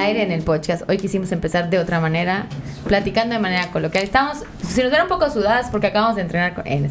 aire en el podcast. Hoy quisimos empezar de otra manera, platicando de manera coloquial. Estamos, si nos ven un poco sudadas porque acabamos de entrenar con... eh,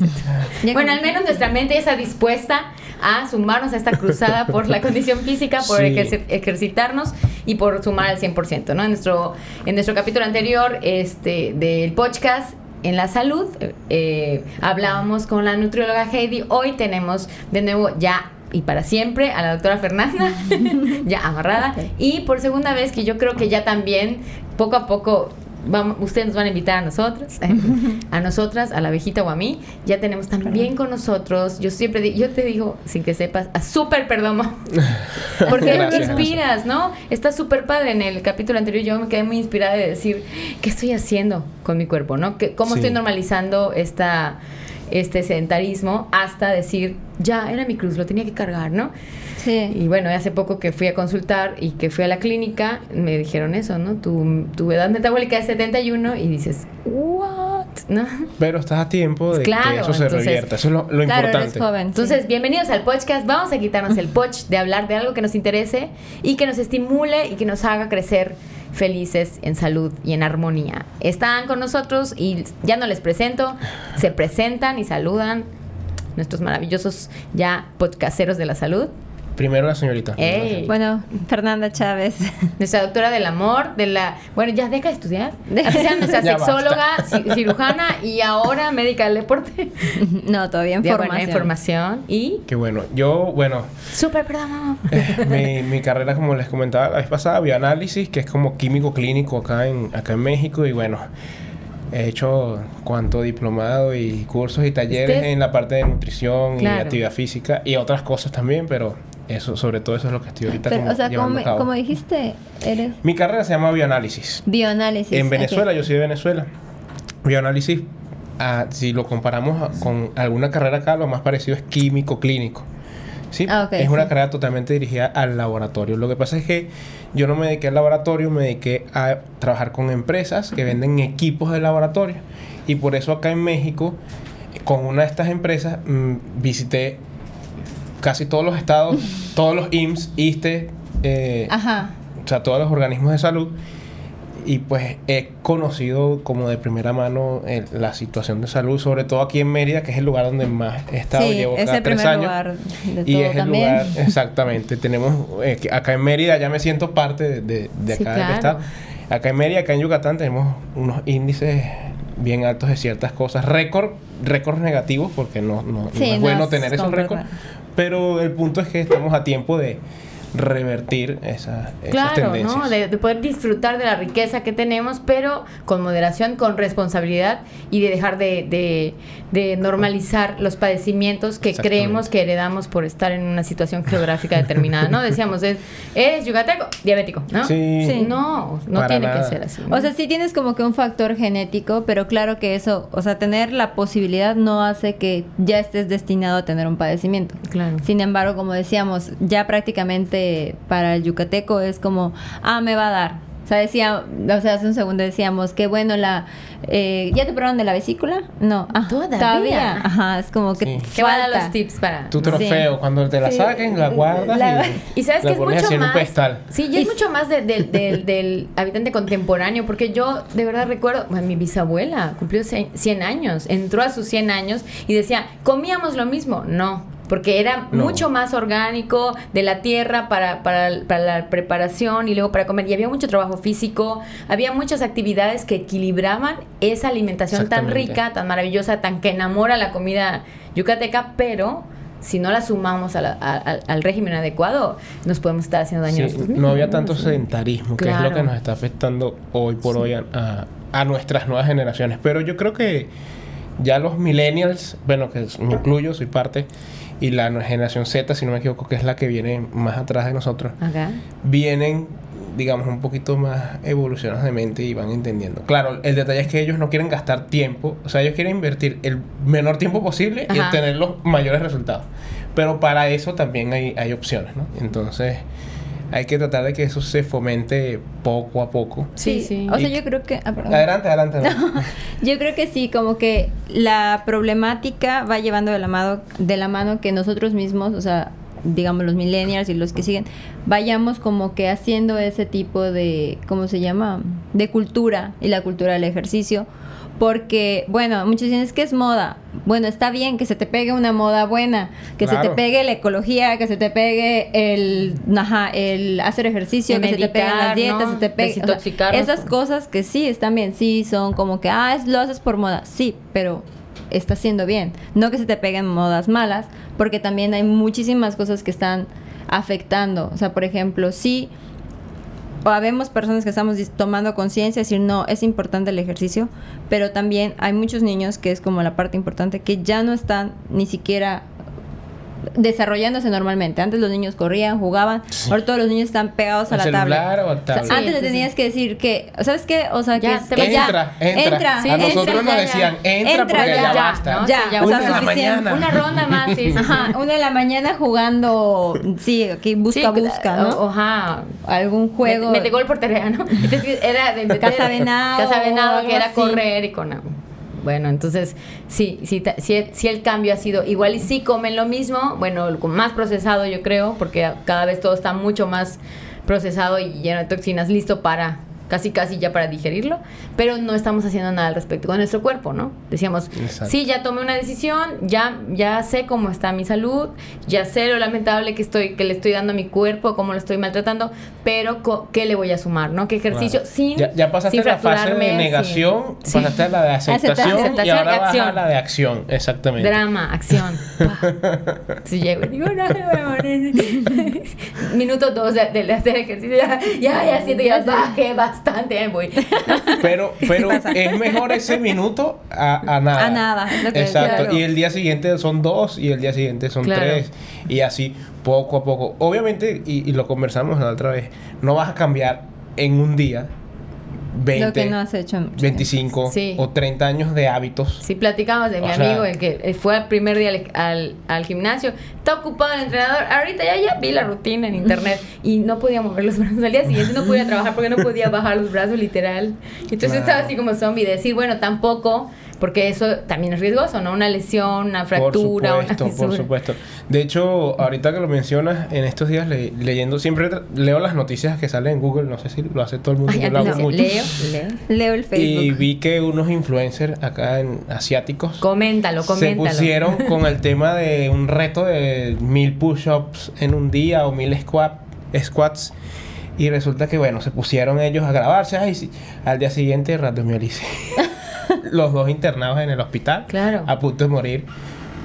no bueno, al menos nuestra mente está dispuesta a sumarnos a esta cruzada por la condición física, por Sí. ejerci- ejercitarnos y por sumar al 100%, ¿no? En nuestro, en nuestro capítulo anterior este, del podcast en la salud, eh, hablábamos con la nutrióloga Heidi. Hoy tenemos de nuevo ya y para siempre a la doctora Fernanda, ya amarrada. Y por segunda vez que yo creo que ya también, poco a poco, vamos, ustedes nos van a invitar a nosotros, a nosotras, a la abejita o a mí. Ya tenemos también con nosotros, yo siempre, di- yo te digo, sin que sepas, a Super Perdomo. Porque Gracias. inspiras, ¿no? Está súper padre. En el capítulo anterior yo me quedé muy inspirada de decir, ¿qué estoy haciendo con mi cuerpo, no? ¿Qué- ¿Cómo Sí. estoy normalizando esta, este sedentarismo hasta decir, ya, era mi cruz, lo tenía que cargar, ¿no? Sí. Y bueno, hace poco que fui a consultar y que fui a la clínica, me dijeron eso, ¿no? Tu, tu edad metabólica es 71 y dices, ¿what? ¿No? Pero estás a tiempo de Claro, que eso se entonces- revierta. Eso es lo, lo claro, eres importante. joven. sí. Entonces, bienvenidos al podcast. Vamos a quitarnos el poch de hablar de algo que nos interese y que nos estimule y que nos haga crecer felices en salud y en armonía. Están con nosotros y ya no les presento, se presentan y saludan nuestros maravillosos ya podcasteros de la salud. Primero la señorita. Ey. Bueno, Fernanda Chávez. Nuestra doctora del amor, de la... Bueno, ya deja de estudiar. O sea, nuestra sexóloga, ci- cirujana y ahora médica del deporte. no, todavía en formación. información. Y... Qué bueno. Yo, bueno, Súper, perdón. mi, mi carrera, como les comentaba la vez pasada, bioanálisis, que es como químico clínico acá en, acá en México. Y bueno, he hecho cuanto diplomado y cursos y talleres Usted- en la parte de nutrición y actividad física y otras cosas también, pero eso, sobre todo eso es lo que estoy ahorita Pero, como o sea, como, me- dijiste, eres Mi carrera se llama bioanálisis. bioanálisis. En. Venezuela, yo soy de Venezuela. Bioanálisis, ah, si lo comparamos a- con alguna carrera acá, lo más parecido es químico clínico. ¿Sí? Ah, es una carrera totalmente dirigida al laboratorio. Lo que pasa es que yo no me dediqué al laboratorio, me dediqué a trabajar con empresas que venden equipos de laboratorio. Y por eso acá en México, con una de estas empresas, mm, visité casi todos los estados, todos los IMSS, ISTE, eh, Ajá. o sea, todos los organismos de salud. Y pues he conocido como de primera mano el- la situación de salud, sobre todo aquí en Mérida, que es el lugar donde más he estado, Sí, llevo es cada el tres primer años. lugar de y todo es el también. lugar, exactamente. Tenemos, eh, acá en Mérida ya me siento parte de, de, de Sí, acá del claro. estado. Acá en Mérida, acá en Yucatán, tenemos unos índices bien altos de ciertas cosas. Récord, récords negativos, porque no, no, no es no bueno tener esos récords. Pero el punto es que estamos a tiempo de revertir esa, esas Claro, tendencias. ¿no? De, de poder disfrutar de la riqueza que tenemos, pero con moderación, con responsabilidad y de dejar de, de- de normalizar los padecimientos que creemos que heredamos por estar en una situación geográfica determinada, ¿no? Decíamos, es, es yucateco, diabético, ¿no? Sí. Sí. No, no Para tiene nada. que ser así. ¿no? O sea, sí tienes como que un factor genético, pero claro que eso, o sea, tener la posibilidad no hace que ya estés destinado a tener un padecimiento. claro. Sin embargo, como decíamos, ya prácticamente para el yucateco es como, ah, me va a dar. O sea, decía, o sea, hace un segundo decíamos que bueno, la, eh, ¿ya te probaron de la vesícula? No, ah, Todavía. Ajá, es como que Sí. ¿Qué van a los tips para...? Tu Sí. trofeo, cuando te la Sí. saquen, la guardas La- y, Y sabes la que es mucho un más. Sí, y es mucho más de- de- del- del habitante contemporáneo, porque yo de verdad recuerdo, bueno, mi bisabuela cumplió ce- 100 años, entró a sus 100 años y decía, comíamos lo mismo. No, porque era No. mucho más orgánico de la tierra para, para, para la preparación y luego para comer. Y había mucho trabajo físico, había muchas actividades que equilibraban esa alimentación tan rica, tan maravillosa, tan que enamora la comida yucateca, pero si no la sumamos a la- a- al- al régimen adecuado, nos podemos estar haciendo daño Sí, a no había tanto Sí. sedentarismo, que es lo que nos está afectando hoy por hoy a, a- a nuestras nuevas generaciones. Pero yo creo que ya los millennials, bueno, que me incluyo, soy parte, y la generación Z, si no me equivoco, que es la que viene más atrás de nosotros, Acá. vienen, digamos, un poquito más evolucionados de mente y van entendiendo. Claro, el detalle es que ellos no quieren gastar tiempo, o sea, ellos quieren invertir el menor tiempo posible y obtener los mayores resultados. Pero para eso también hay, hay opciones, ¿no? Entonces, hay que tratar de que eso se fomente poco a poco. Sí, sí. O sea, yo creo que... ah. Adelante, adelante. Yo creo que sí, como que la problemática va llevando de la mano, de la mano que nosotros mismos, o sea, digamos, los millennials y los que siguen, vayamos como que haciendo ese tipo de, ¿cómo se llama? De cultura y la cultura del ejercicio. Porque, bueno, muchos dicen, es que es moda. Bueno, está bien que se te pegue una moda buena, que se te Claro. pegue la ecología, que se te pegue el, ajá, el hacer ejercicio, El que se te peguen las meditar, dietas, ¿no? se te pegue... o sea, esas cosas que sí están bien, sí son como que, ah, es- lo haces por moda, sí, pero está haciendo bien. No que se te peguen modas malas, porque también hay muchísimas cosas que están afectando. O sea, por ejemplo, sí, o habemos personas que estamos tomando conciencia, decir, no, es importante el ejercicio, pero también hay muchos niños, que es como la parte importante, que ya no están ni siquiera desarrollándose normalmente. Antes los niños corrían, jugaban, ahora todos los niños están pegados a ¿Al la tablet. o O sea, tablet? Sí, antes le tenías que decir que, ¿sabes qué? O sea, Ya, que, te que vas- ya, entra, entra. entra, Sí, a entra, nosotros nos decían, entra, porque ya, ya, ya, basta. ¿no? Ya, Sí, ya, o sea, una de suficiente. mañana. Una ronda más, sí, sí, sí. Ajá, una de la mañana jugando, sí, aquí busca, Sí, busca, o- ¿no? Ajá. Algún juego. Mete gol por tarea, ¿no? Entonces, era de meter- Casa Venado Casa Venado, o que era correr y con agua. Bueno, entonces, sí, sí, sí, sí el cambio ha sido igual y sí comen lo mismo, bueno, más procesado yo creo, porque cada vez todo está mucho más procesado y lleno de toxinas, listo para casi casi ya para digerirlo, pero no estamos haciendo nada al respecto con nuestro cuerpo, ¿no? Decíamos, Exacto. sí, ya tomé una decisión, ya ya sé cómo está mi salud, ya sé lo lamentable que estoy que le estoy dando a mi cuerpo, cómo lo estoy maltratando, pero ¿qué le voy a sumar, no? ¿Qué ejercicio Claro. sin ya, ya pasaste sin la fase de sin- negación, sí. pasaste a la de aceptación, y Aceptación ahora y vas a acción. la de acción, exactamente. Drama, acción. Si llego digo, no, me. Minuto dos de, de hacer ejercicio, ya, ya, ya siento, ya bajé bastante, voy. Pero, pero es mejor ese minuto a, a nada. A nada, es lo que- Exacto. claro. Y el día siguiente son dos y el día siguiente son Claro. tres. Y así poco a poco. Obviamente, y, y lo conversamos la otra vez, no vas a cambiar en un día 20, Lo que no has hecho. en mucho 25 Sí. o 30 años de hábitos. Si platicamos de mi O sea- amigo, el que eh, fue el primer día al, al, al gimnasio, está ocupado el entrenador. Ahorita ya, ya vi la rutina en internet y no podía mover los brazos. Al día siguiente no podía trabajar porque no podía bajar los brazos, literal. Entonces Claro. estaba así como zombie. Decir, bueno, tampoco, porque eso también es riesgoso, ¿no? Una lesión, una fractura, Por supuesto, una por supuesto. De hecho, ahorita que lo mencionas, en estos días le- leyendo, siempre leo las noticias que salen en Google, no sé si lo hace todo el mundo, Ay, yo lo hago antes mucho. leo, leo. Leo el Y Facebook. vi que unos influencers acá en asiáticos Coméntalo, se coméntalo. pusieron con el tema de un reto de mil push-ups en un día o mil squat, squats. Y resulta que, bueno, se pusieron ellos a grabarse. Ay, sí. Al día siguiente, radiomiolis. Los dos internados en el hospital. Claro. A punto de morir.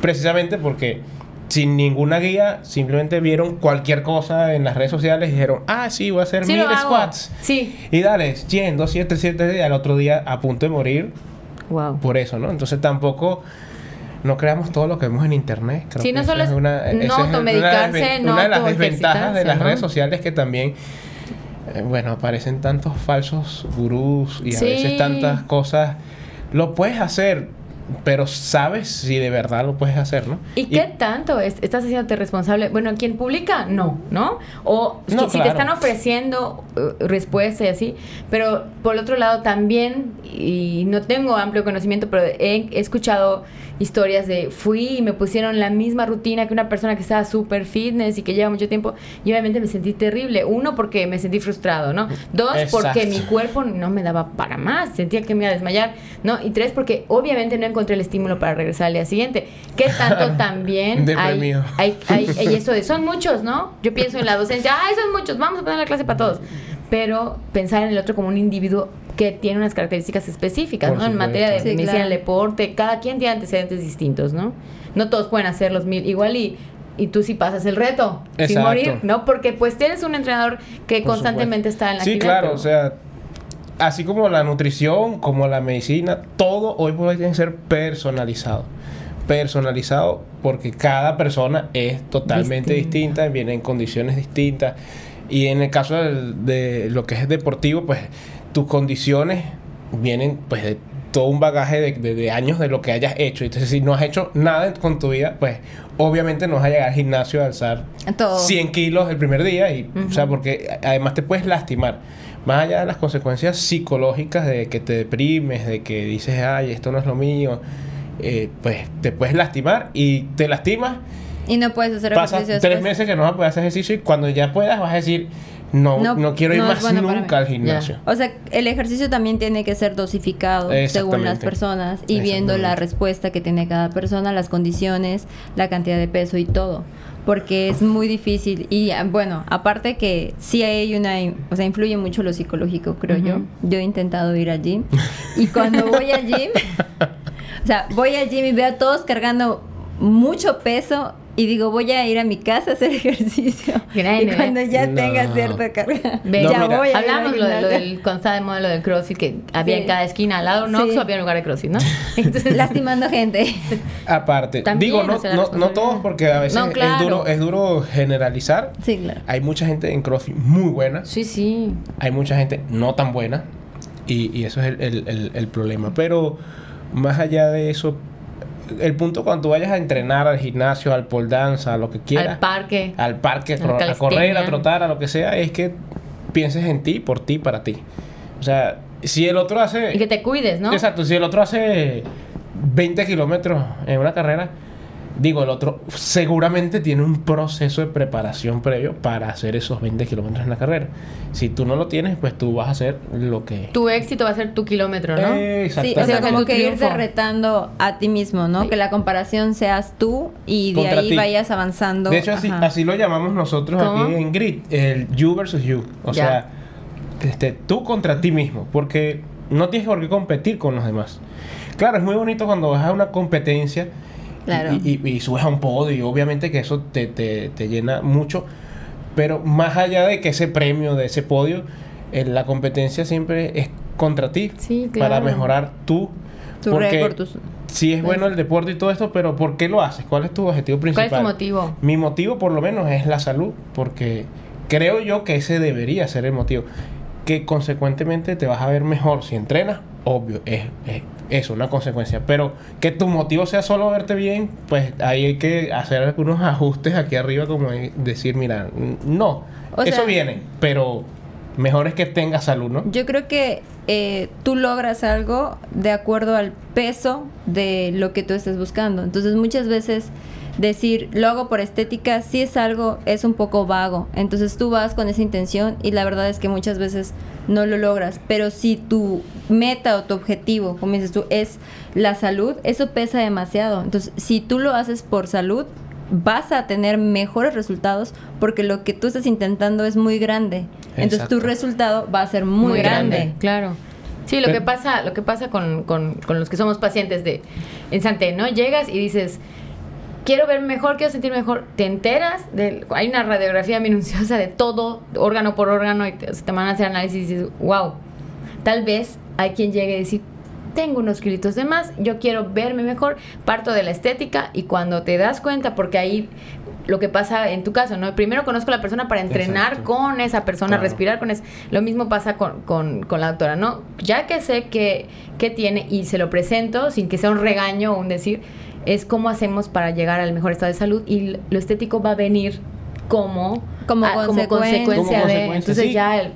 Precisamente porque sin ninguna guía, simplemente vieron cualquier cosa en las redes sociales y dijeron, ah, sí, voy a hacer Sí, mil squats. Sí. Y dale, 100, 200, 300 y al otro día a punto de morir Wow. por eso, ¿no? Entonces tampoco no creamos todo lo que vemos en internet. Creo Sí, no solo es no una las automedicarse, no Una de las desventajas de las ¿no? redes sociales que también, eh, bueno, aparecen tantos falsos gurús y a veces tantas cosas. Lo puedes hacer, pero sabes si de verdad lo puedes hacer, ¿no? ¿Y qué tanto es- estás haciéndote responsable? Bueno, quien publica, no, ¿no? O No, si- si te están ofreciendo uh, respuesta y así, pero por otro lado también, y no tengo amplio conocimiento, pero he escuchado historias de fui y me pusieron la misma rutina que una persona que estaba súper fitness y que lleva mucho tiempo y obviamente me sentí terrible. Uno, porque me sentí frustrado, ¿no? Dos, porque mi cuerpo no me daba para más, sentía que me iba a desmayar, ¿no? Y tres, porque obviamente no encontré el estímulo para regresar al día siguiente. ¿Qué tanto también hay, hay, hay, hay eso de, son muchos, ¿no? Yo pienso en la docencia, ay, son muchos, vamos a poner la clase para todos. Pero pensar en el otro como un individuo que tiene unas características específicas, Por ¿no? En materia de Sí, medicina claro. del deporte, cada quien tiene antecedentes distintos, ¿no? No todos pueden hacer los mil, igual y... Y tú sí pasas el reto, sin morir, ¿no? Porque pues tienes un entrenador que Por constantemente supuesto. está en la Sí, claro, o sea, así como la nutrición, como la medicina, todo hoy por hoy tiene que ser personalizado. Personalizado porque cada persona es totalmente Distinta. distinta, viene en condiciones distintas. Y en el caso de lo que es deportivo, pues tus condiciones vienen pues de todo un bagaje de, de- de años de lo que hayas hecho. Entonces, si no has hecho nada con tu vida, pues obviamente no vas a llegar al gimnasio a alzar Todo. 100 kilos el primer día. Y, O sea, porque además te puedes lastimar. Más allá de las consecuencias psicológicas de que te deprimes, de que dices, ay, esto no es lo mío, eh, pues te puedes lastimar y te lastimas Y no puedes hacer Pasas ejercicio tres después. meses que no vas a poder hacer ejercicio y cuando ya puedas vas a decir, no, no, No, quiero ir no más bueno nunca al gimnasio. O sea, el ejercicio también tiene que ser dosificado según las personas y viendo la respuesta que tiene cada persona, las condiciones, la cantidad de peso y todo. Porque es muy difícil. Y ah, bueno, aparte que sí hay una. O sea, influye mucho lo psicológico, creo yo. Yo he intentado ir al gym. Y cuando voy al gym. o sea, voy al gym y veo a todos cargando mucho peso. Y digo, voy a ir a mi casa a hacer ejercicio. Grande, y cuando ya No. tenga cierta carga, Ve, No, ya mira. voy a ir Hablamos lo, de- lo gimnasio. del cuando moda lo del CrossFit que había Sí. en cada esquina al lado de un Oxxo Sí. había un lugar de CrossFit, ¿no? Entonces, lastimando gente. Aparte, También, digo, no, no, no todos porque a veces No, claro. es, duro, es duro generalizar. Sí, claro. Hay mucha gente en CrossFit muy buena, sí, sí. hay mucha gente no tan buena y, y eso es el, el- el- el problema. Pero más allá de eso, el punto cuando tú vayas a entrenar al gimnasio, al pole dance, a lo que quieras, Al parque. al parque, a, correr, a trotar, a lo que sea, es que pienses en ti, por ti, para ti. O sea, si el otro hace... Y que te cuides, ¿no? Exacto, si el otro hace 20 kilómetros en una carrera, digo, el otro seguramente tiene un proceso de preparación previo para hacer esos 20 kilómetros en la carrera. Si tú no lo tienes, pues tú vas a hacer lo que... Tu éxito va a ser tu kilómetro, ¿no? Eh, Sí, o sea, como que irte retando a ti mismo, ¿no? Sí. Que la comparación seas tú y de Contra ahí ti. vayas avanzando. De hecho, así, así lo llamamos nosotros ¿Cómo? aquí en Grit, el you versus you. O Ya. sea, este, tú contra ti mismo, porque no tienes por qué competir con los demás. Claro, es muy bonito cuando vas a una competencia Claro. y, y- y subes a un podio, y obviamente que eso te, te- te llena mucho, pero más allá de que ese premio, de ese podio, eh, la competencia siempre es contra ti, Sí, para mejorar tú. Tu porque récord, tus- Sí es bueno el deporte y todo esto, pero ¿por qué lo haces? ¿Cuál es tu objetivo ¿Cuál principal? es tu motivo? Mi motivo por lo menos es la salud, porque creo yo que ese debería ser el motivo. Que consecuentemente te vas a ver mejor si entrenas, obvio, es, es eso, una consecuencia. Pero que tu motivo sea solo verte bien, pues ahí hay que hacer algunos ajustes aquí arriba, como de- decir, mira, no, O eso sea- viene, pero mejor es que tengas salud, ¿no? Yo creo que eh, tú logras algo de acuerdo al peso de lo que tú estés buscando. Entonces muchas veces decir lo hago por estética sí es algo, es un poco vago. Entonces tú vas con esa intención y la verdad es que muchas veces no lo logras. Pero si tu meta o tu objetivo, como dices tú, es la salud, eso pesa demasiado. Entonces si tú lo haces por salud, vas a tener mejores resultados porque lo que tú estás intentando es muy grande. Entonces tu resultado va a ser muy, grande. Claro. Sí, lo Pero- que pasa, lo que pasa con, con- con los que somos pacientes de en Santé, ¿no? Llegas y dices, quiero ver mejor, quiero sentir mejor. Te enteras, de, hay una radiografía minuciosa de todo, órgano por órgano, y te, te van a hacer análisis y dices, wow. Tal vez hay quien llegue y decir, tengo unos kilitos de más, yo quiero verme mejor, parto de la estética y cuando te das cuenta, porque ahí lo que pasa en tu caso, ¿no? Primero conozco a la persona para entrenar Exacto. con esa persona, Claro. respirar con eso. Lo mismo pasa con, con- con la doctora, ¿no? Ya que sé que, que tiene y se lo presento sin que sea un regaño o un decir, es cómo hacemos para llegar al mejor estado de salud y lo estético va a venir como, Como ah, consecuencia. consecuencia Como de... consecuencia, Entonces sí. ya el...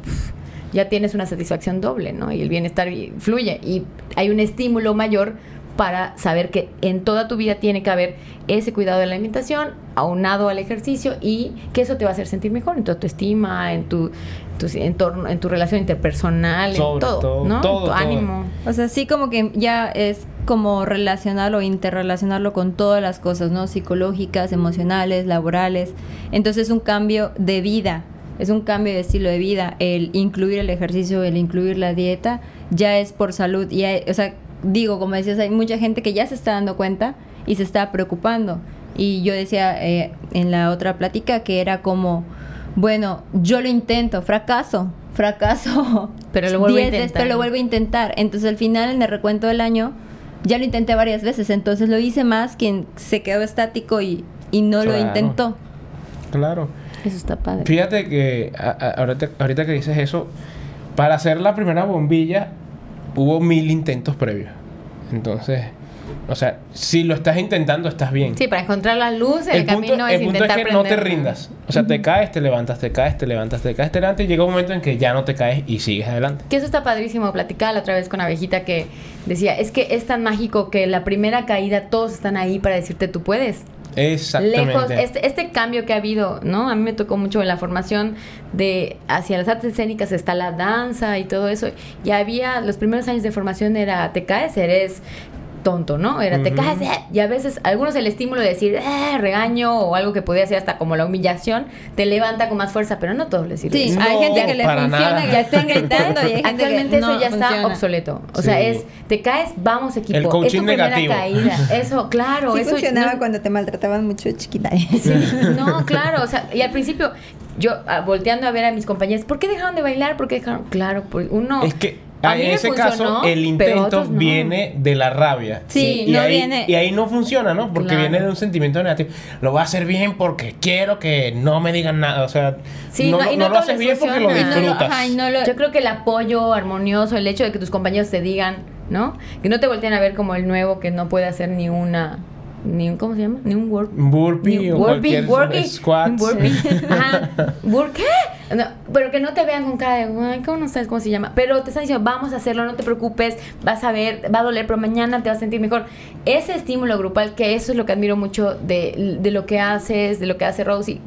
ya tienes una satisfacción doble, ¿no? Y el bienestar fluye. Y hay un estímulo mayor para saber que en toda tu vida tiene que haber ese cuidado de la alimentación aunado al ejercicio y que eso te va a hacer sentir mejor en tu autoestima, en tu, tu entorno, en tu relación interpersonal, Sobre en todo, todo, ¿no? todo, tu todo. ánimo. O sea, sí como que ya es como relacionarlo interrelacionarlo con todas las cosas, ¿no? Psicológicas, emocionales, laborales. Entonces es un cambio de vida, es un cambio de estilo de vida. El incluir el ejercicio, el incluir la dieta, ya es por salud. Y hay- o sea, digo, como decías, hay mucha gente que ya se está dando cuenta y se está preocupando. Y yo decía eh, en la otra plática que era como, bueno, yo lo intento, fracaso, fracaso. Pero lo vuelvo a veces, intentar. pero lo vuelvo a intentar. Entonces al final en el recuento del año ya lo intenté varias veces. Entonces lo hice más quien se quedó estático y, y no lo intentó. Claro. Eso está padre. Fíjate que a- a- ahorita, ahorita que dices eso, para hacer la primera bombilla hubo mil intentos previos. Entonces, o sea, si lo estás intentando, estás bien. Sí, para encontrar la luz en el, punto, camino el es punto intentar es que no te rindas. O sea, te caes, te levantas, te caes, te levantas, te caes, te levantas y llega un momento en que ya no te caes y sigues adelante. Que eso está padrísimo. Platicaba la otra vez con Abejita que decía, es que es tan mágico que la primera caída todos están ahí para decirte tú puedes. Exactamente. lejos. Este, este cambio que ha habido, ¿no? A mí me tocó mucho en la formación de hacia las artes escénicas está la danza y todo eso. Y había, los primeros años de formación era, te caes, eres tonto, ¿no? Era, te caes, eh, y a veces algunos el estímulo de decir, eh, regaño o algo que podía ser hasta como la humillación, te levanta con más fuerza, pero no todos les sirve. Sí, No, hay gente que le funciona, nada. que estén gritando y hay gente Actualmente que eso no ya está obsoleto. O sea, es, te caes, vamos equipo. El es tu primera negativo. caída. Eso, claro. Sí eso funcionaba no- cuando te maltrataban mucho de chiquita. Sí, no, claro, o sea, y al principio yo ah, volteando a ver a mis compañeros, ¿por qué dejaron de bailar? ¿Por qué dejaron? Claro, pues uno Es que a en ese funcionó, caso el intento no. viene de la rabia. Sí, y no ahí, viene- Y ahí no funciona, ¿no? Porque Claro. viene de un sentimiento negativo. Lo voy a hacer bien porque quiero que no me digan nada. O sea, Sí, no, no, y no lo haces bien porque lo funciona. Disfrutas. ajá, lo- Yo creo que el apoyo armonioso, el hecho de que tus compañeros te digan, ¿no? Que no te volteen a ver como el nuevo que no puede hacer ni una ni un ¿cómo se llama? Ni un work burpee ni- o burpee, cualquier burpee, squat. un burpee. Ajá. ¿Bur qué? No, pero que no te vean con cara de, "Ay, ¿cómo no sabes cómo se llama? Pero te están diciendo, vamos a hacerlo, no te preocupes, vas a ver, va a doler, pero mañana te vas a sentir mejor. Ese estímulo grupal, que eso es lo que admiro mucho de, de lo que haces, de lo que hace Rosy.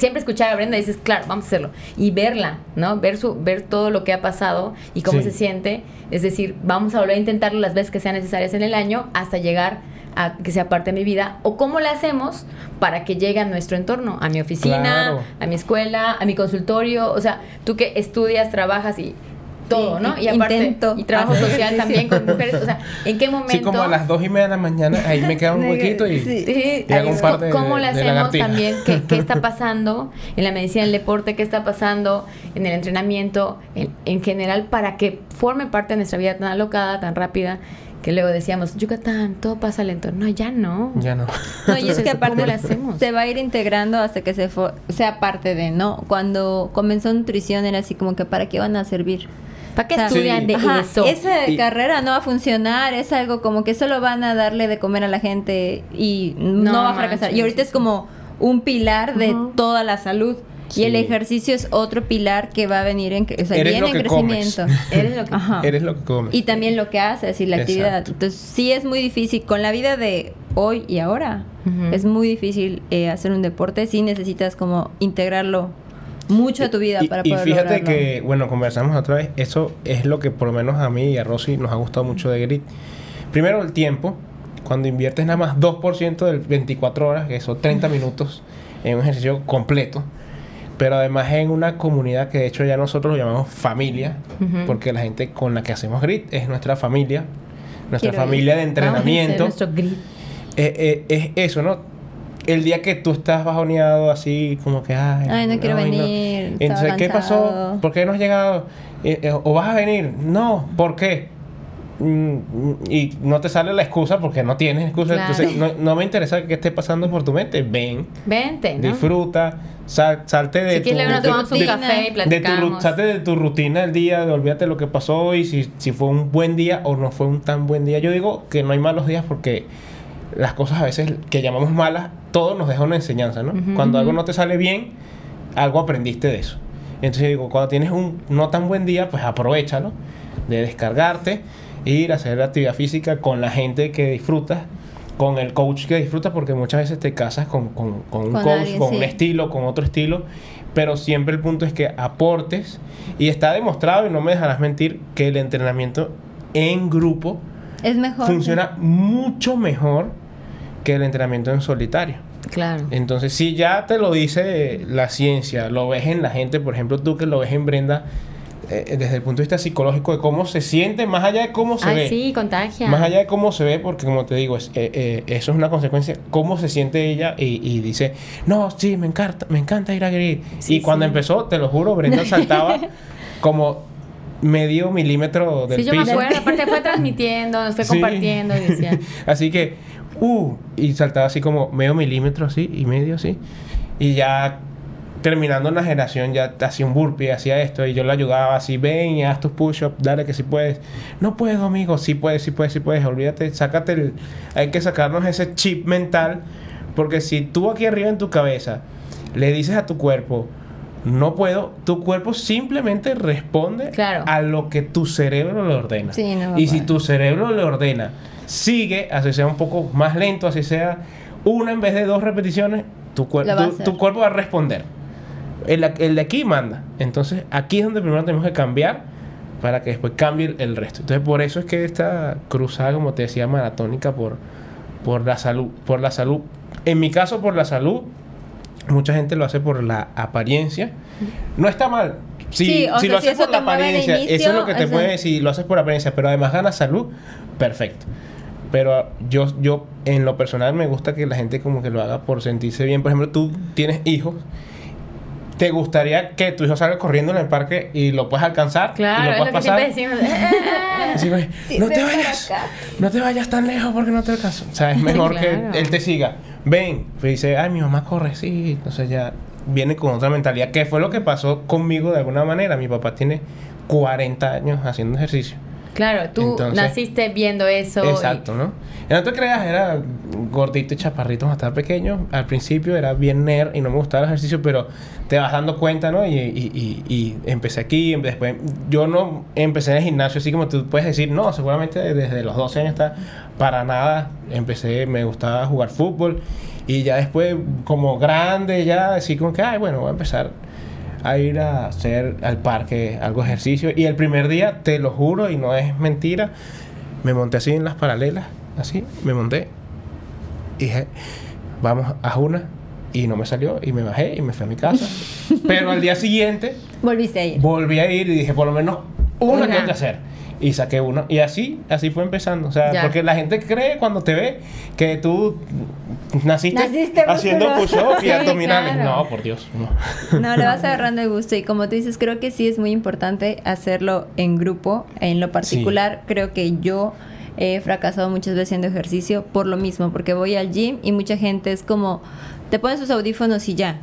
Siempre escuchar a Brenda y dices, claro, vamos a hacerlo. Y verla, ¿no? Ver, su, ver todo lo que ha pasado y cómo Sí. se siente. Es decir, vamos a volver a intentarlo las veces que sean necesarias en el año hasta llegar a que sea parte de mi vida. O cómo la hacemos para que llegue a nuestro entorno, a mi oficina, Claro. a mi escuela, a mi consultorio. O sea, tú que estudias, trabajas y todo, ¿no? y- aparte, intento y trabajo social también con mujeres. O sea, ¿en qué momento? Sí, como a las dos y media de la mañana, ahí me queda un huequito y... Sí. Sí, Y hago un par de- ¿Cómo le de hacemos también? ¿Qué, qué está pasando en la medicina del deporte? ¿Qué está pasando en el entrenamiento? En, en general, para que forme parte de nuestra vida tan alocada, tan rápida, que luego decíamos, Yucatán, todo pasa lento. No, ya no. Ya no. No, y es que aparte ¿cómo le hacemos? se va a ir integrando hasta que se sea parte de, ¿no? Cuando comenzó nutrición era así como que ¿para qué van a servir? ¿Para qué O sea, estudian de ajá, eso? Esa Y- carrera no va a funcionar, es algo como que solo van a darle de comer a la gente y no, No va a fracasar. manches, y ahorita es como un pilar de toda la salud. Y el ejercicio es otro pilar que va a venir en, o sea, Eres viene lo en que comes. crecimiento. Eres lo que... Ajá. Eres lo que comes. Y también lo que haces y la Exacto. actividad. Entonces, sí es muy difícil. Con la vida de hoy y ahora, es muy difícil eh, hacer un deporte. Sí necesitas como integrarlo mucho a tu vida Y- para y, poder fíjate lograrlo. que, bueno, conversamos otra vez, eso es lo que por lo menos a mí y a Rosy nos ha gustado mucho de Grit. Primero el tiempo, cuando inviertes nada más 2% del 24 horas, que son 30 minutos en un ejercicio completo, pero además en una comunidad que de hecho ya nosotros lo llamamos familia, porque la gente con la que hacemos Grit es nuestra familia, nuestra Quiero ir. familia de Vamos a entrenamiento. nuestro grit. Eh, eh, es eso, ¿no? El día que tú estás bajoneado así como que, ay, Ay, no quiero ay, venir, Entonces, ¿qué pasó? ¿Por qué no has llegado? Eh, eh, ¿O vas a venir? No, ¿por qué? Mm, Y no te sale la excusa porque no tienes excusa. Claro. Entonces, no, no me interesa que esté pasando por tu mente. Ven, Vente, ¿no? disfruta, sal- salte de Si quieres, luego nos de- de- café y de tu, salte de tu rutina del día, de olvídate lo que pasó y si, si fue un buen día o no fue un tan buen día. Yo digo que no hay malos días porque las cosas a veces que llamamos malas, todo nos deja una enseñanza, ¿no? Cuando algo no te sale bien, algo aprendiste de eso. Entonces digo, cuando tienes un no tan buen día, pues aprovechalo de descargarte, ir a hacer actividad física con la gente que disfrutas, con el coach que disfrutas, porque muchas veces te casas con, con- con un Con coach, alguien, con un estilo, con otro estilo, pero siempre el punto es que aportes y está demostrado, y no me dejarás mentir, que el entrenamiento en grupo Es mejor. funciona mucho mejor que el entrenamiento en solitario. Claro. Entonces, si ya te lo dice la ciencia, lo ves en la gente, por ejemplo, tú que lo ves en Brenda, eh, desde el punto de vista psicológico, de cómo se siente, más allá de cómo se Ay, ve. sí, contagia. Más allá de cómo se ve, porque como te digo, es, eh, eh, eso es una consecuencia, cómo se siente ella y, y dice, no, sí, me encanta, me encanta ir a Grid. Sí, y cuando sí. empezó, te lo juro, Brenda saltaba como medio milímetro del Sí, yo me piso. acuerdo. Aparte fue transmitiendo, nos fue Sí. compartiendo y decía... así que, uh, y saltaba así como medio milímetro así y medio así. Y ya terminando la generación ya hacía un burpee, hacía esto y yo le ayudaba así, ven y haz tus push-ups, dale que si puedes. No puedo, amigo, sí puedes, sí puedes, sí puedes, olvídate, sácate el... Hay que sacarnos ese chip mental porque si tú aquí arriba en tu cabeza le dices a tu cuerpo, no puedo, tu cuerpo simplemente responde Claro. a lo que tu cerebro le ordena. Sí, no y si tu cerebro le ordena, sigue, así sea un poco más lento, así sea una en vez de dos repeticiones, tu, cuer- tu- cuerpo va a responder. El, el de aquí manda. Entonces, aquí es donde primero tenemos que cambiar para que después cambie el, resto. Entonces, por eso es que esta cruzada, como te decía, maratónica por, por la salud. Por la salud. En mi caso, por la salud. Mucha gente lo hace por la apariencia. No está mal. Si, Sí, si sea, lo si haces eso por la apariencia, eso es lo que te mueve. Si lo haces por apariencia, pero además ganas salud, perfecto. Pero yo, yo, en lo personal, me gusta que la gente como que lo haga por sentirse bien. Por ejemplo, tú tienes hijos. ¿Te gustaría que tu hijo salga corriendo en el parque y lo puedas alcanzar? y Claro, lo es lo que puedas siempre pasar? decimos. No te vayas. No te vayas tan lejos porque no te alcanzo. O sea, es mejor claro. que él te siga. Ven. Pues dice, ay, mi mamá corre, sí. Entonces ya viene con otra mentalidad. Que fue lo que pasó conmigo de alguna manera. Mi papá tiene 40 años haciendo ejercicio. Claro, tú Entonces- naciste viendo eso. y- Exacto, ¿no? Y no te creas, era gordito y chaparrito cuando estaba pequeño. Al principio era bien nerd y no me gustaba el ejercicio, pero te vas dando cuenta, ¿no? Y, y- y- y empecé aquí, después yo no empecé en el gimnasio, así como tú puedes decir, no, seguramente desde los 12 años está para nada. Empecé, me gustaba jugar fútbol y ya después, como grande, ya así como que, ay, bueno, voy a empezar a ir a hacer al parque algo ejercicio. Y el primer día, te lo juro, y no es mentira, me monté así en las paralelas, así, me monté. Y dije, vamos a una. Y no me salió, y me bajé y me fui a mi casa. Pero al día siguiente, Volviste a ir. volví a ir y dije, por lo menos una, Una. que hacer. Y saqué uno. Y así, así fue empezando. O sea, Ya. porque la gente cree cuando te ve que tú naciste, Naciste haciendo push-up y Sí, abdominales. claro. No, por Dios. No. No, le vas agarrando el gusto y como tú dices, creo que sí es muy importante hacerlo en grupo. En lo particular, creo que yo he fracasado muchas veces haciendo ejercicio por lo mismo, porque voy al gym y mucha gente es como, te ponen sus audífonos y ya.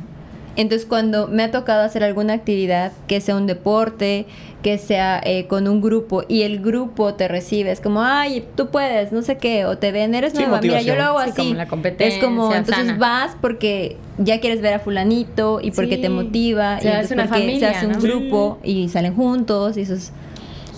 Entonces cuando me ha tocado hacer alguna actividad, que sea un deporte, que sea eh, con un grupo y el grupo te recibe, es como, ay, tú puedes, no sé qué, o te ven, eres Sí, nueva, mira, yo lo hago Sí, así. como la competencia es como, entonces sana. vas porque ya quieres ver a fulanito y porque Sí. te motiva Se y hace entonces una porque familia, se hace un ¿no? grupo y salen juntos y eso es,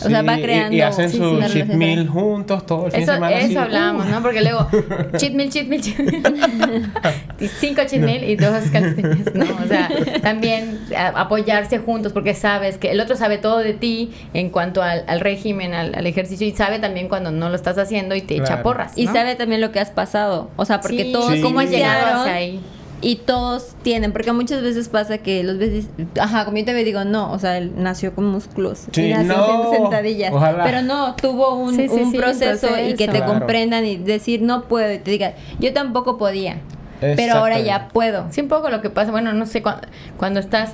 o sea, Sí, va creando Y, hacen sí, su cheat meal de- juntos todo el fin Eso, de semana. eso así, hablábamos, uh. ¿no? Porque luego, cheat meal, cheat meal, cheat meal. Y Cinco cheat meal y dos calistenias, ¿no? O sea, también apoyarse juntos porque sabes que el otro sabe todo de ti en cuanto al, al régimen, al, al ejercicio y sabe también cuando no lo estás haciendo y te echa Claro. porras. y ¿no? sabe también lo que has pasado, o sea, porque Sí, todos Sí. cómo has llegado hacia ahí. Y todos tienen, porque muchas veces pasa que los ves, ajá, como yo te digo, no, o sea, él nació con músculos Sí, y nació no, sentadillas, ojalá. pero no, tuvo un, Sí, sí, un sí, un proceso, y que te. Claro. comprendan y decir no puedo y te digan, yo tampoco podía, pero ahora ya puedo. Sí, un poco lo que pasa, bueno, no sé, cuando, cuando estás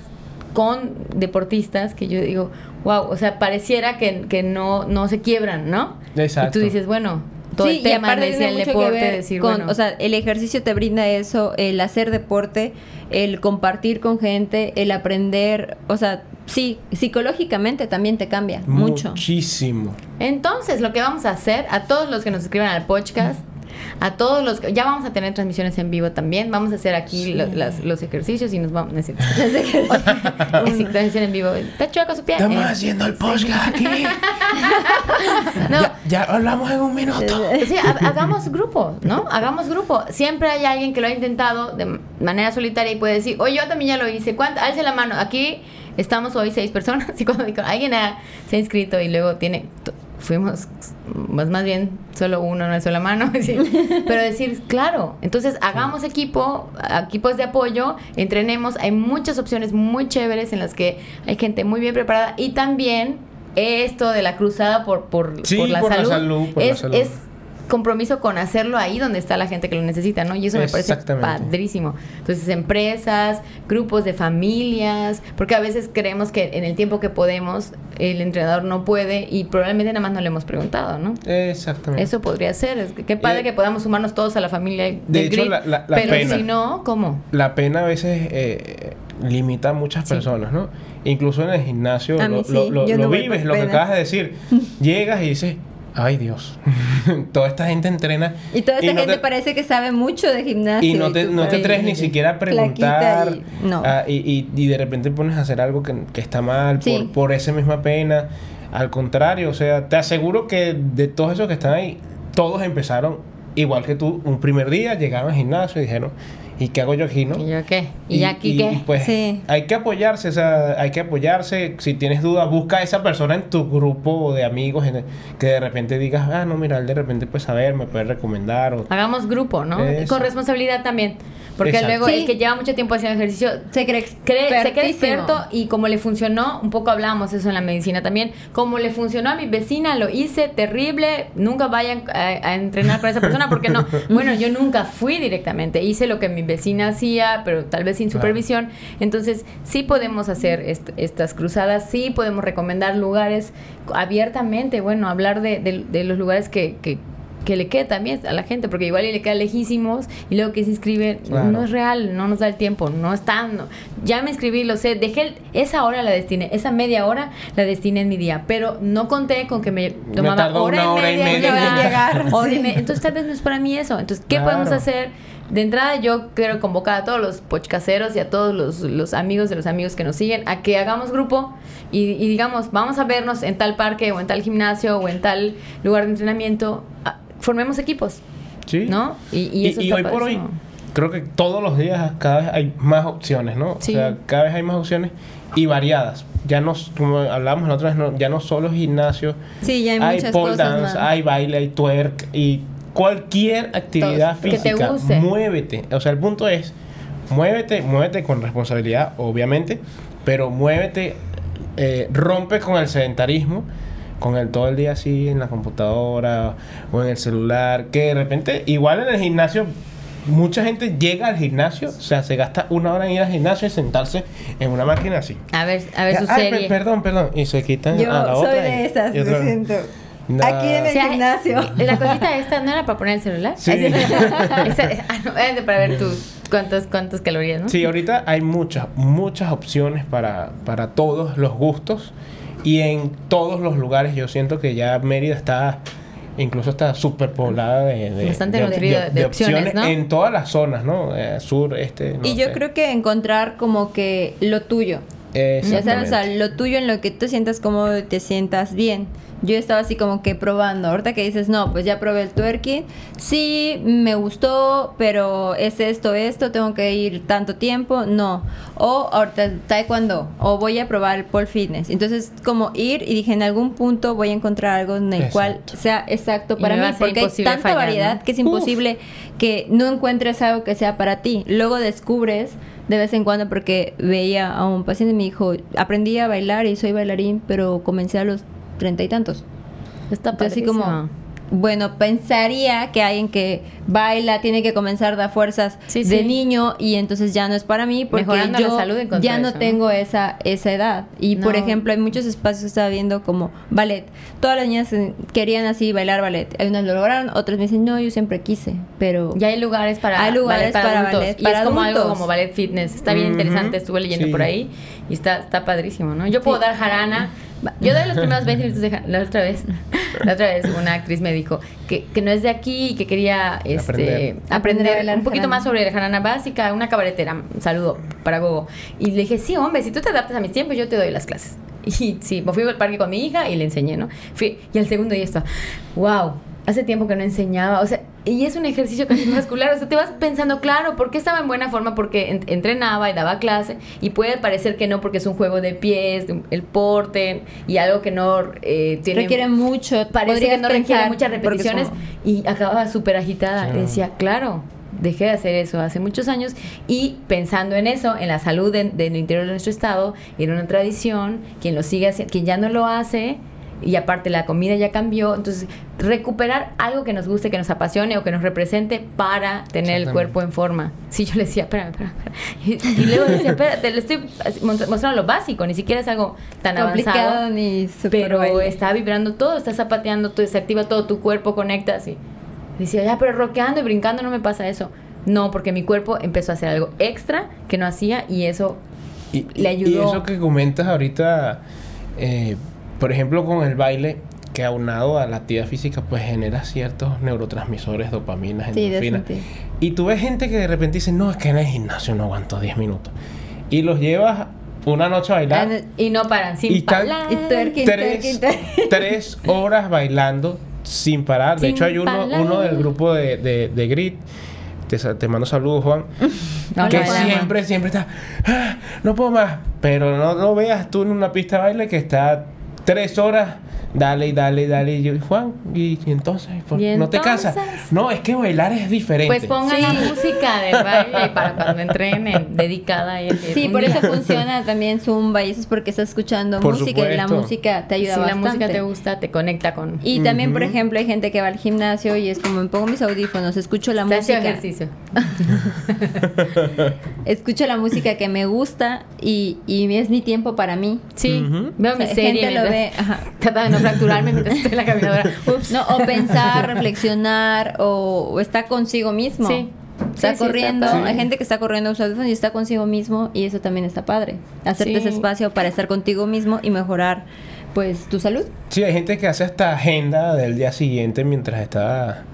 con deportistas que yo digo, wow, o sea, pareciera que, que no, no se quiebran, ¿no? Exacto. Y tú dices, bueno, todo sí, el tema y aparte de tiene el mucho deporte, que ver decir, con, bueno, o sea, el ejercicio te brinda eso, el hacer deporte, el compartir con gente, el aprender, o sea, sí, psicológicamente también te cambia mucho. Muchísimo. Entonces, lo que vamos a hacer, a todos los que nos escriban al podcast, a todos los ya vamos a tener transmisiones en vivo también, vamos a hacer aquí lo- las- los ejercicios y nos vamos a decir, transmisión en vivo. Está chueco su pie. Estamos Eh, haciendo el podcast aquí. no, ya, ya hablamos en un minuto. Sí, ha- hagamos grupo, ¿no? Hagamos grupo. Siempre hay alguien que lo ha intentado de manera solitaria y puede decir, oye, yo también ya lo hice. ¿Cuánto? Alce la mano. Aquí estamos hoy seis personas y cuando digo, alguien ha- se ha inscrito y luego tiene... Fuimos más, más bien solo uno no alzó la mano, sí. pero decir, claro, entonces hagamos equipo, equipos de apoyo, entrenemos, hay muchas opciones muy chéveres en las que hay gente muy bien preparada y también esto de la cruzada por, por, Sí, por la por la salud, por la salud. es compromiso con hacerlo ahí donde está la gente que lo necesita, ¿no? Y eso me parece padrísimo. Entonces, empresas, grupos de familias, porque a veces creemos que en el tiempo que podemos, el entrenador no puede y probablemente nada más no le hemos preguntado, ¿no? Exactamente. Eso podría ser. Es que- Qué padre Eh, que podamos sumarnos todos a la familia de del hecho, la- la- la pero pena. si no, ¿cómo? La pena a veces eh, limita a muchas Sí. personas, ¿no? Incluso en el gimnasio A mí lo, sí, lo- lo- no vives, lo que acabas de decir. Llegas y dices, ay Dios, toda esta gente entrena. Y toda esta no gente te- parece que sabe mucho de gimnasio. Y no te, no te atreves ni siquiera a preguntar. y- no. ah, y, y- y de repente pones a hacer algo que, que está mal Sí. por, por esa misma pena. Al contrario, o sea, te aseguro que de todos esos que están ahí, todos empezaron igual que tú, un primer día llegaron al gimnasio y dijeron, ¿y qué hago yo aquí, no? ¿Y yo qué? ¿Y, aquí qué? pues Sí. hay que apoyarse, o sea, hay que apoyarse. Si tienes dudas, busca a esa persona en tu grupo de amigos en el- que de repente digas, ah, no, mira, él de repente puede saber, me puede recomendar. O, Hagamos grupo, ¿no? Eso. Con responsabilidad también. Porque Exacto. luego Sí. el que lleva mucho tiempo haciendo ejercicio Se cree cree, se cree experto y como le funcionó, un poco hablamos eso en la medicina también, como le funcionó a mi vecina, lo hice terrible, nunca vayan a, a entrenar con esa persona porque no, bueno, yo nunca fui directamente, hice lo que mi vecina hacía, pero tal vez sin Claro. supervisión, entonces sí podemos hacer est- estas cruzadas, sí podemos recomendar lugares abiertamente, bueno, hablar de, de- de los lugares que... que que le quede también a la gente, porque igual y le queda lejísimos y luego que se inscribe, Claro. no es real, no nos da el tiempo, no está, no. ya me inscribí, lo sé, dejé el- esa hora la destiné, esa media hora la destiné en mi día, pero no conté con que me tomaba tardó hora, una hora y y media, llegar. hora y Sí. media. entonces tal vez no es para mí eso, entonces ¿qué Claro. podemos hacer? De entrada yo quiero convocar a todos los podcasteros y a todos los, los amigos de los amigos que nos siguen a que hagamos grupo y, y digamos, vamos a vernos en tal parque o en tal gimnasio o en tal lugar de entrenamiento, ah, formemos equipos, Sí. ¿no? Y, y eso está hoy por hoy, creo que todos los días cada vez hay más opciones, ¿no? Sí. O sea, cada vez hay más opciones y variadas. Ya no, como hablábamos la otra vez, no, ya no solo gimnasio, Sí, ya hay, muchas pole cosas dance, más. hay baile, hay twerk y cualquier actividad Todo, que te física. guste. Muévete. O sea, el punto es, muévete, muévete con responsabilidad, obviamente, pero muévete, eh, rompe con el sedentarismo, con el todo el día así en la computadora o en el celular, que de repente, igual en el gimnasio, mucha gente llega al gimnasio, o sea, se gasta una hora en ir al gimnasio y sentarse en una máquina así. A ver, a ver su Ay, serie. perdón, perdón. Y se quitan Yo a la soy otra. de esas, y lo siento. No. Aquí en el O sea, gimnasio. La cosita esta no era para poner el celular. Sí. Ah, para ver tus cuántas cuántas calorías, ¿no? Sí, ahorita hay muchas, muchas opciones para, para todos los gustos y en todos los lugares. Yo siento que ya Mérida está, incluso está súper poblada de, de- Bastante de opciones, ¿no? en todas las zonas, ¿no? Eh, sur, este, Y yo creo que encontrar como que lo tuyo. Ya sabes, o sea, lo tuyo en lo que tú sientas cómodo y te sientas bien. Yo estaba así como que probando. Ahorita que dices, no, pues ya probé el twerking. Sí, me gustó, pero es esto, esto, tengo que ir tanto tiempo. No. O ahorita taekwondo. O voy a probar el pole fitness. Entonces, como ir y dije, en algún punto voy a encontrar algo en el cual Exacto. sea exacto para mí. Porque hay tanta fallar, variedad ¿no? que es imposible que no encuentres algo que sea para ti. Luego descubres de vez en cuando porque veía a un paciente y me dijo, aprendí a bailar y soy bailarín, pero comencé a los treinta y tantos. Está así como, bueno, pensaría que alguien que baila tiene que comenzar a dar fuerzas Sí, de sí. niño y entonces ya no es para mí porque Mejorando la yo salud en contra ya no eso, ¿no? tengo esa esa edad. Y por ejemplo, hay muchos espacios que estaba viendo como ballet. Todas las niñas eh, querían así bailar ballet. Hay unas lo lograron, otras me dicen, "No, yo siempre quise", pero Ya hay lugares para Hay lugares para adultos. ballet y para es como algo como ballet fitness. Está bien interesante, estuve leyendo Sí. por ahí y está está padrísimo, ¿no? Yo puedo dar jarana. Yo doy los primeros 20 minutos de jarana. La otra vez, la otra vez una actriz me dijo que, que no es de aquí y que quería este, Aprender. un poquito jarana. más sobre la jarana básica, una cabaretera. Un saludo para Gogo. Y le dije, sí, hombre, si tú te adaptas a mis tiempos, yo te doy las clases. Y sí, me fui al parque con mi hija y le enseñé, ¿no? Fui, y al segundo día está, wow, hace tiempo que no enseñaba. O sea, y es un ejercicio cardiovascular. O sea, te vas pensando, claro, ¿por qué estaba en buena forma? Porque en- entrenaba y daba clase. Y puede parecer que no, porque es un juego de pies, de- el porte y algo que no eh, tiene. requiere mucho. Parece que no requiere muchas repeticiones. como- Y acababa súper agitada. Sí. Decía, claro. Dejé de hacer eso hace muchos años y pensando en eso, en la salud de- del interior de nuestro estado, era una tradición, quien lo sigue haciendo, quien ya no lo hace, y aparte la comida ya cambió, entonces recuperar algo que nos guste, que nos apasione o que nos represente para tener el cuerpo en forma. Sí, yo le decía, espérame, espérame, espérame. Y, y luego decía, espérate, le estoy mostrando lo básico, ni siquiera es algo tan complicado avanzado. ni super Pero baile. está vibrando todo, está zapateando, todo, se activa todo tu cuerpo, conectas y decía, ya, pero rockeando y brincando no me pasa eso. No, porque mi cuerpo empezó a hacer algo extra que no hacía y eso Y, le y- y ayudó. eso que comentas ahorita, eh, por ejemplo, con el baile, que aunado a la actividad física, pues genera ciertos neurotransmisores, dopaminas, Sí, sentir. y tú ves gente que de repente dice, no, es que en el gimnasio no aguanto 10 minutos. Y los llevas una noche a bailar. y no paran, sin Y parar. Y twerking, tres, twerking, twerking. tres horas bailando sin parar. De Sin hecho, hay uno, parar. uno del grupo de, de, de Grit. Te, te mando saludos, Juan. Que siempre, siempre está. "Ah, no puedo más. Pero no lo veas tú en una pista de baile que está tres horas. Dale y dale y dale. Y yo, Juan, ¿y, y entonces? ¿Por- ¿Y ¿No te entonces? No, es que bailar es diferente. Pues pongan la música del baile para cuando entrenen, dedicada a él. Sí, por día. eso funciona también Zumba y eso es porque estás escuchando Por música y la música te ayuda Si la bastante. música te gusta, te conecta con... Y también, por ejemplo, hay gente que va al gimnasio y es como me pongo mis audífonos, escucho la Está música, ejercicio. escucho la música que me gusta y, y es mi tiempo para mí. Sí, veo O mi sea, serie gente lo mientras- ve, ajá. Trata de no fracturarme mientras estoy en la caminadora. Ups. No, o pensar, reflexionar o, o está consigo mismo. Sí. Está Sí, sí, corriendo, está padre. hay gente que está corriendo usa audífonos y está consigo mismo y eso también está padre. Hacerte Sí. ese espacio para estar contigo mismo y mejorar pues tu salud. Sí, hay gente que hace esta agenda del día siguiente mientras está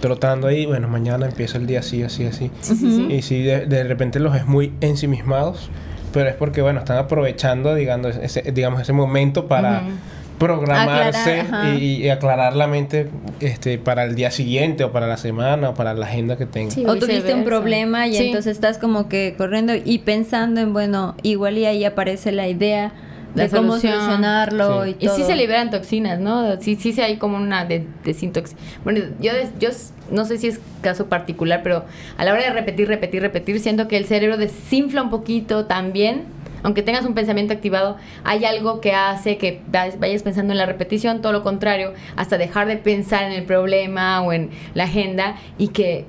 trotando ahí. Bueno, mañana empieza el día así, así, así. Sí, sí, sí. Y sí, de, de repente los es muy ensimismados, pero es porque, bueno, están aprovechando, digamos, ese, digamos, ese momento para Ujú. Programarse Aclarar, y, y aclarar la mente este, para el día siguiente o para la semana o para la agenda que tenga. Sí. O tuviste un problema y Sí. entonces estás como que corriendo y pensando en, bueno, igual y ahí aparece la idea de La cómo solución. solucionarlo Sí. y sí se liberan toxinas, ¿no? Sí, sí, sí hay como una de, desintox. Bueno, yo, des- yo no sé si es caso particular, pero a la hora de repetir, repetir, repetir, siento que el cerebro desinfla un poquito también. Aunque tengas un pensamiento activado, hay algo que hace que vayas pensando en la repetición, todo lo contrario, hasta dejar de pensar en el problema o en la agenda y que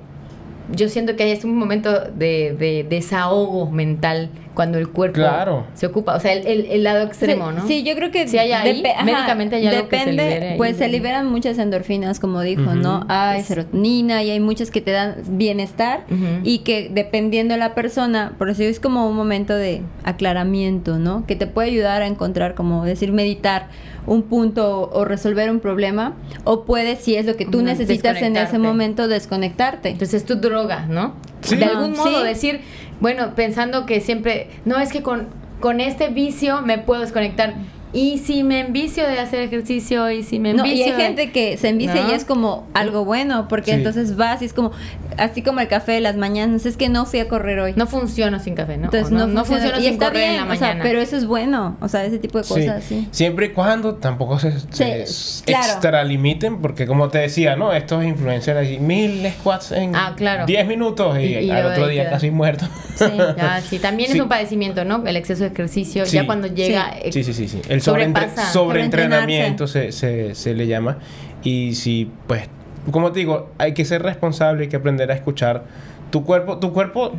yo siento que es un momento de, de desahogo mental cuando el cuerpo Claro. se ocupa, o sea, el, el- el lado extremo, sí, ¿no? Sí, yo creo que Sí hay ahí, ajá, médicamente hay algo que se depende, libere ahí. pues se liberan muchas endorfinas, como dijo. ¿no? Hay serotonina y hay muchas que te dan bienestar y que dependiendo de la persona, por eso es como un momento de aclaramiento, ¿no? Que te puede ayudar a encontrar, como decir, meditar un punto o resolver un problema, o puedes, si es lo que tú necesitas en ese momento, desconectarte. Entonces es tu droga, ¿no? Sí. De algún Ah, modo sí. decir, bueno, pensando que siempre, no es que con, con este vicio me puedo desconectar. Y si me envicio de hacer ejercicio y si me No, envicio y hay de- gente que se envicia ¿No? y es como algo bueno, porque Sí. entonces vas y es como, así como el café de las mañanas, es que no fui a correr hoy. no funciona sin café, ¿no? Entonces no, no, funciona. funciona y sin está correr bien, en la o sea, mañana. pero eso es bueno, o sea, ese tipo de cosas, sí. Siempre y cuando tampoco se, se Sí, claro. extralimiten, porque como te decía, ¿no? Estos influencers allí, mil squats en Ah, claro. 10 minutos y, Y- y al otro día queda. casi muerto. Sí. Ya, sí, también Sí. es un padecimiento, ¿no? El exceso de ejercicio, Sí. ya cuando llega... Sí. Sí, sí, sí, sí. El sobreentre- sobreentrenamiento se, se, se le llama. Y si, pues, como te digo, hay que ser responsable, hay que aprender a escuchar tu cuerpo. Tu cuerpo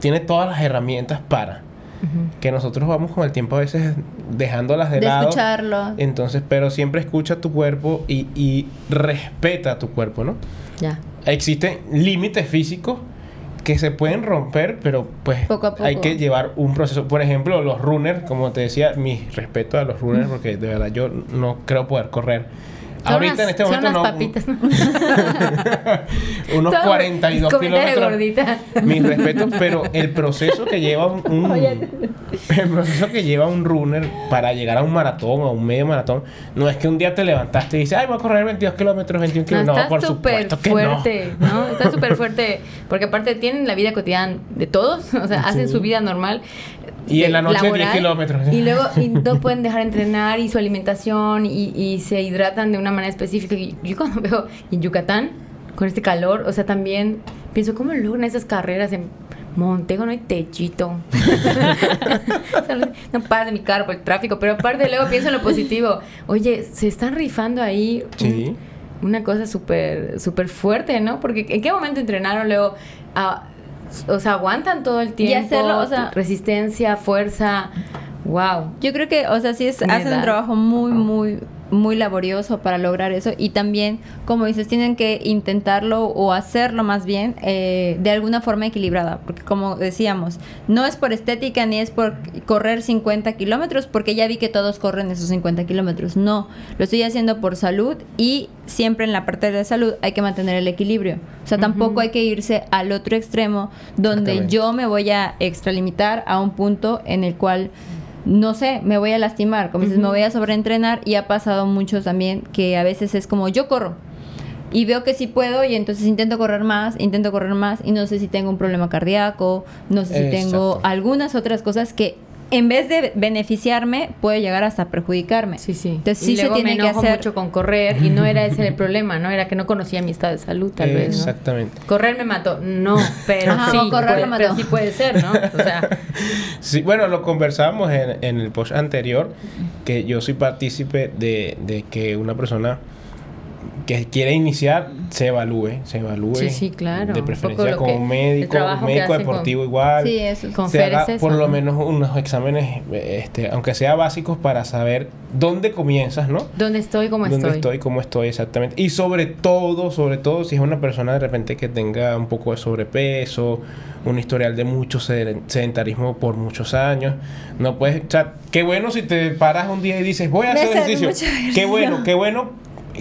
tiene todas las herramientas para que nosotros vamos con el tiempo a veces dejándolas de, De lado. escucharlo. Entonces, pero siempre escucha tu cuerpo y, y respeta tu cuerpo, ¿no? Ya. Existen límites físicos que se pueden romper, pero pues Poco a poco. hay que llevar un proceso. Por ejemplo, los runners, como te decía, mi respeto a los runners, porque de verdad yo no creo poder correr. Son Ahorita unas- en este son momento unas no. papitas, ¿no? unos Todo 42 comida de kilómetros. Mis respetos, pero el proceso que lleva un, el proceso que lleva un runner para llegar a un maratón o a un medio maratón, no es que un día te levantaste y dices, ay, voy a correr 22 kilómetros, 21 No, kilómetros. No, está por supuesto que no. fuerte, ¿no? Está súper fuerte, porque aparte tienen la vida cotidiana de todos, o sea, hacen su vida normal. Y en la noche 10 laboral, kilómetros. Y luego y no pueden dejar de entrenar y su alimentación y, y se hidratan de una manera específica. Y yo cuando veo en Yucatán, con este calor, o sea, también pienso, ¿cómo logran esas carreras en Montego? No hay techito. No pasa de mi carro por el tráfico, pero aparte luego pienso en lo positivo. Oye, se están rifando ahí un- Sí. una cosa súper súper fuerte, ¿no? Porque ¿en qué momento entrenaron luego? Ah, o sea, aguantan todo el tiempo. hacerlo, o sea- resistencia, fuerza. Wow. Yo creo que, o sea, sí es, hacen un trabajo muy, muy, muy laborioso para lograr eso. Y también, como dices, tienen que intentarlo o hacerlo más bien eh, de alguna forma equilibrada. Porque como decíamos, no es por estética ni es por correr 50 kilómetros, porque ya vi que todos corren esos 50 kilómetros. No, lo estoy haciendo por salud y siempre en la parte de salud hay que mantener el equilibrio. O sea, tampoco hay que irse al otro extremo donde yo me voy a extralimitar a un punto en el cual no sé, me voy a lastimar, como dices, me voy a sobreentrenar y ha pasado mucho también que a veces es como yo corro y veo que sí puedo y entonces intento correr más, intento correr más y no sé si tengo un problema cardíaco, no sé si tengo algunas otras cosas que en vez de beneficiarme puede llegar hasta perjudicarme. Sí, sí. Entonces y sí se tiene me que hacer mucho con correr y no era ese el problema, ¿no? Era que no conocía mi estado de salud, tal vez, ¿no? Exactamente. Correr me mató. No, pero Ajá, sí, correr puede, lo mató. pero sí puede ser, ¿no? O sea, Sí, bueno, lo conversábamos en, en el post anterior, que yo soy partícipe de, de que una persona que quiere iniciar se evalúe, se evalúe. Sí, sí, claro. De Un preferencia con un médico, que médico con- deportivo igual. Sí, eso. Se haga es eso, por lo ¿no? menos unos exámenes, este, aunque sea básicos, para saber dónde comienzas, ¿no? ¿dónde estoy? ¿Cómo dónde estoy? estoy, cómo estoy exactamente. Y sobre todo, sobre todo, si es una persona de repente que tenga un poco de sobrepeso, un historial de mucho seden- sedentarismo por muchos años, no puedes, o sea, qué bueno si te paras un día y dices, voy a Me hacer hace ejercicio. Qué bueno, qué bueno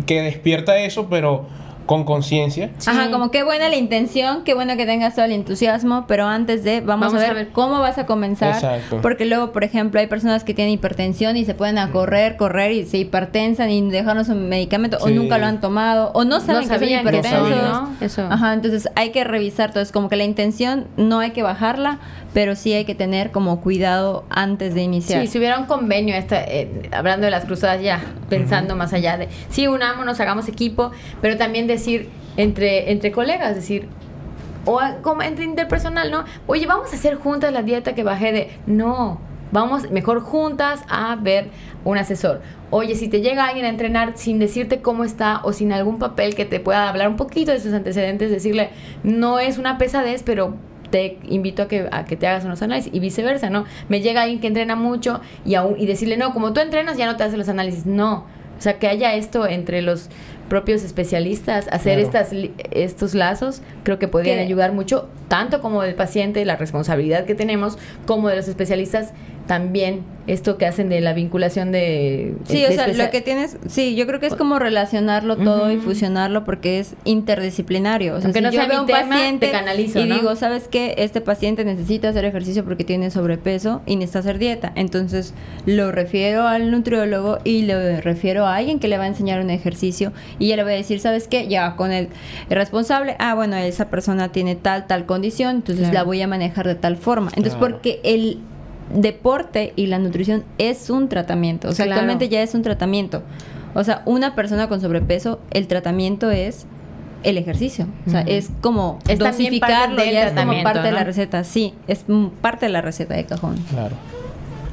que despierta eso, pero con conciencia. Sí. Ajá, como qué buena la intención, qué bueno que tengas todo el entusiasmo, pero antes de, vamos, Vamos a, a ver cómo vas a comenzar. Exacto. Porque luego, por ejemplo, hay personas que tienen hipertensión y se pueden a correr, correr y se hipertensan y dejarnos un medicamento o nunca lo han tomado o no saben no que son hipertensos. sabían. ¿no? Eso. Ajá, entonces hay que revisar todo. Es como que la intención no hay que bajarla, pero sí hay que tener como cuidado antes de iniciar. Sí, si hubiera un convenio, esta, eh, hablando de las cruzadas ya, pensando más allá de, sí, unámonos, hagamos equipo, pero también decir entre, entre colegas, decir, o como entre interpersonal, ¿no? Oye, vamos a hacer juntas la dieta que bajé de... No, vamos mejor juntas a ver un asesor. Oye, si te llega alguien a entrenar sin decirte cómo está o sin algún papel que te pueda hablar un poquito de sus antecedentes, decirle, no es una pesadez, pero te invito a que, a que te hagas unos análisis y viceversa, ¿no? Me llega alguien que entrena mucho y, aún, y decirle, no, como tú entrenas ya no te haces los análisis. No, o sea, que haya esto entre los propios especialistas, hacer Claro. estas, li- estos lazos, creo que podrían ayudar mucho, tanto como del paciente, la responsabilidad que tenemos, como de los especialistas, también esto que hacen de la vinculación de... Sí, de o sea, lo que tienes, sí, yo creo que es como relacionarlo todo y fusionarlo porque es interdisciplinario. O sea, Aunque si no yo sea veo mi un tema, paciente te canalizo, y ¿no? digo, ¿sabes qué? Este paciente necesita hacer ejercicio porque tiene sobrepeso y necesita hacer dieta. Entonces, lo refiero al nutriólogo y lo refiero a alguien que le va a enseñar un ejercicio y ya le voy a decir, ¿sabes qué? Ya con el responsable, ah, bueno, esa persona tiene tal, tal condición, entonces Claro. la voy a manejar de tal forma. Entonces, Claro. porque el deporte y la nutrición es un tratamiento. O sea, Claro. actualmente ya es un tratamiento. O sea, una persona con sobrepeso, el tratamiento es el ejercicio. O sea, es como Es dosificarlo, ya es como parte de la receta. Sí, es mm, parte de la receta de cajón. Claro.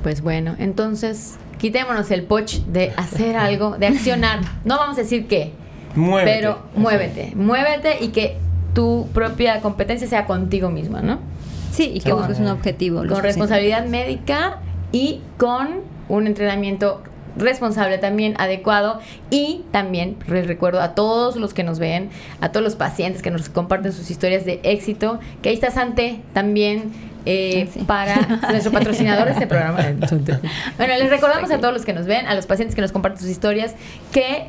Pues bueno, entonces quitémonos el poch de hacer algo, de accionar. No vamos a decir qué, Muévete. pero muévete, muévete y que tu propia competencia sea contigo misma, ¿no? Sí, y que Claro. busques un objetivo. Con responsabilidad médica y con un entrenamiento responsable también, adecuado y también les recuerdo a todos los que nos ven, a todos los pacientes que nos comparten sus historias de éxito, que ahí está Sante también eh, Ah, sí. para nuestro patrocinador de este programa. Bueno, les recordamos a todos los que nos ven, a los pacientes que nos comparten sus historias, que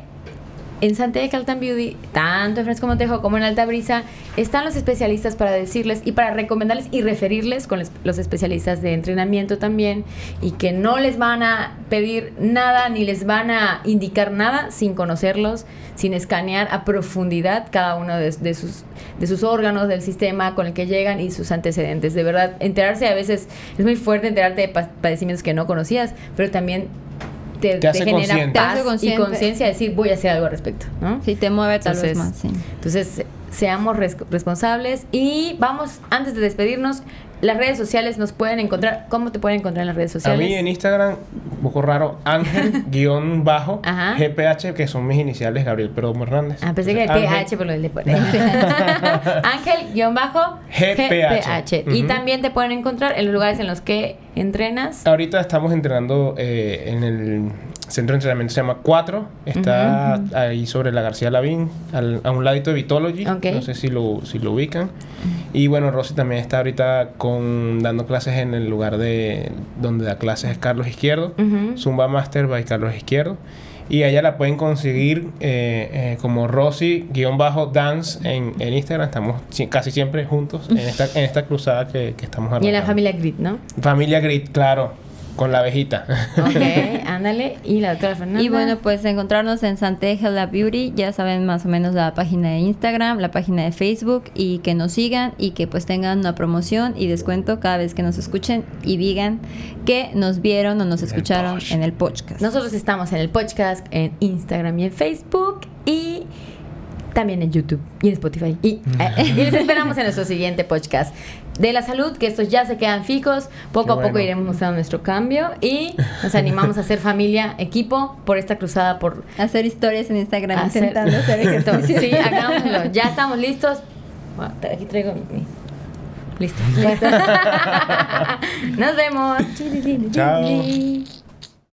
en Sante Caltan Beauty, tanto en Fresco Montejo como en Alta Brisa, están los especialistas para decirles y para recomendarles y referirles con los especialistas de entrenamiento también y que no les van a pedir nada ni les van a indicar nada sin conocerlos, sin escanear a profundidad cada uno de, de sus, de sus órganos, del sistema con el que llegan y sus antecedentes. De verdad, enterarse a veces es muy fuerte enterarte de pa- padecimientos que no conocías, pero también te, Te hace genera consciente. Te paz hace y conciencia de decir voy a hacer algo al respecto, ¿no? Sí, te mueve tal vez Entonces, más, sí. Entonces, seamos res- responsables y vamos, antes de despedirnos, las redes sociales nos pueden encontrar. ¿Cómo te pueden encontrar en las redes A sociales? mí en Instagram, un poco raro, Ángel guion bajo Ajá. GPH, que son mis iniciales, Gabriel Perdomo Hernández. Ah, pensé que el Ángel- PH por lo del deporte. Ángel-bajo GPH. Y también te pueden encontrar en los lugares en los que entrenas. Ahorita estamos entrenando eh, en el centro de entrenamiento, se llama 4. Está ahí sobre la García Lavín, al- a un ladito de Vitology. Ok. No sé si lo, si lo ubican. Y bueno, Rosy también está ahorita con, dando clases en el lugar de donde da clases es Carlos Izquierdo. Ujú. Zumba Master by Carlos Izquierdo. Y a ella la pueden conseguir eh, eh, como Rosy-Dance en, en Instagram. Estamos si- casi siempre juntos en esta, en esta cruzada que, que estamos Y en la familia Grit, ¿no? Familia Grit, claro. Con la abejita. Ok, ándale. Y la doctora Fernanda. Y bueno, pues encontrarnos en Santeja La Beauty, ya saben más o menos la página de Instagram, la página de Facebook y que nos sigan y que pues tengan una promoción y descuento cada vez que nos escuchen y digan que nos vieron o nos escucharon en el podcast. Nosotros estamos en el podcast, en Instagram y en Facebook y también en YouTube y en Spotify. Y, eh, y les esperamos en nuestro siguiente podcast de la salud, que estos ya se quedan fijos. Poco a poco iremos mostrando nuestro cambio y nos animamos a hacer familia, equipo por esta cruzada por Hacer historias en Instagram hacer- intentando hacer ejercicio. Sí, hagámoslo. Ya estamos listos. Bueno, Aquí traigo mi. mi- Listo. Listo. Nos vemos. Chao.